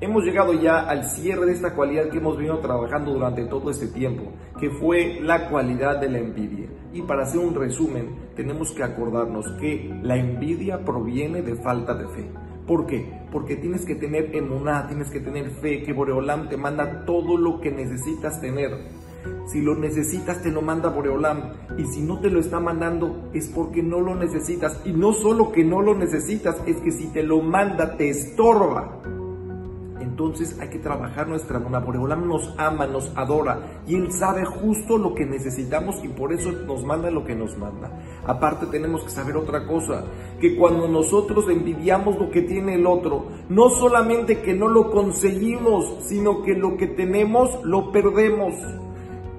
hemos llegado ya al cierre de esta cualidad que hemos venido trabajando durante todo este tiempo, que fue la cualidad de la envidia. Y para hacer un resumen, tenemos que acordarnos que la envidia proviene de falta de fe. ¿Por qué? Porque tienes que tener emuná, tienes que tener fe, que Boreolam te manda todo lo que necesitas tener. Si lo necesitas, te lo manda Boreolam. Y si no te lo está mandando, es porque no lo necesitas. Y no solo que no lo necesitas, es que si te lo manda, te estorba. Entonces hay que trabajar nuestra mona. Boreolam nos ama, nos adora y Él sabe justo lo que necesitamos y por eso nos manda lo que nos manda. Aparte tenemos que saber otra cosa, que cuando nosotros envidiamos lo que tiene el otro, no solamente que no lo conseguimos, sino que lo que tenemos lo perdemos.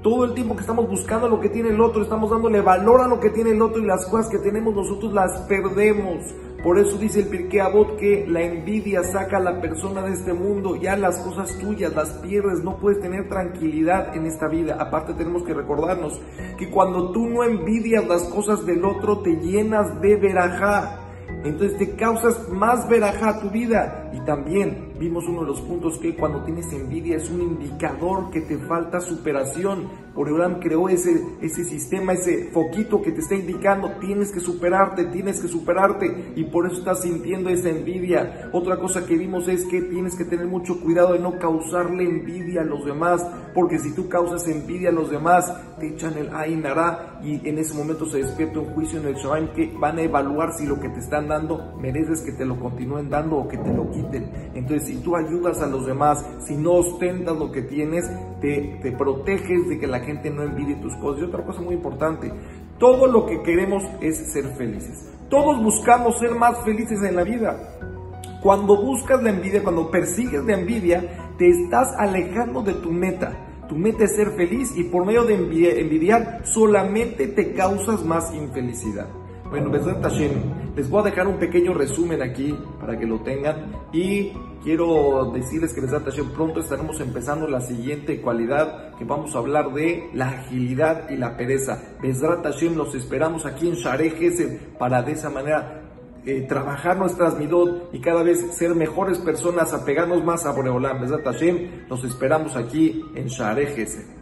Todo el tiempo que estamos buscando lo que tiene el otro, estamos dándole valor a lo que tiene el otro y las cosas que tenemos nosotros las perdemos. Por eso dice el Pirkei Avot que la envidia saca a la persona de este mundo, ya las cosas tuyas las pierdes, no puedes tener tranquilidad en esta vida. Aparte tenemos que recordarnos que cuando tú no envidias las cosas del otro, te llenas de verajá. Entonces te causas más verajá a tu vida. Y también vimos uno de los puntos que cuando tienes envidia es un indicador que te falta superación. Boreolam creó ese, ese sistema, ese foquito que te está indicando, tienes que superarte, tienes que superarte y por eso estás sintiendo esa envidia. Otra cosa que vimos es que tienes que tener mucho cuidado de no causarle envidia a los demás, porque si tú causas envidia a los demás, te echan el Ainara y en ese momento se despierta un juicio en el Shabaim que van a evaluar si lo que te están dando mereces que te lo continúen dando o que te lo quiten. Entonces, si tú ayudas a los demás, si no ostentas lo que tienes, te, te proteges de que la gente no envidie tus cosas. Y otra cosa muy importante, todo lo que queremos es ser felices. Todos buscamos ser más felices en la vida. Cuando buscas la envidia, cuando persigues la envidia, te estás alejando de tu meta. Tu meta es ser feliz y por medio de envidiar solamente te causas más infelicidad. Bueno, les voy a dejar un pequeño resumen aquí para que lo tengan y quiero decirles que Besat Hashem pronto estaremos empezando la siguiente cualidad que vamos a hablar de la agilidad y la pereza. Besat Hashem los esperamos aquí en Share para de esa manera eh, trabajar nuestras midot y cada vez ser mejores personas, apegarnos más a Boreolam. Besat Hashem, los esperamos aquí en Share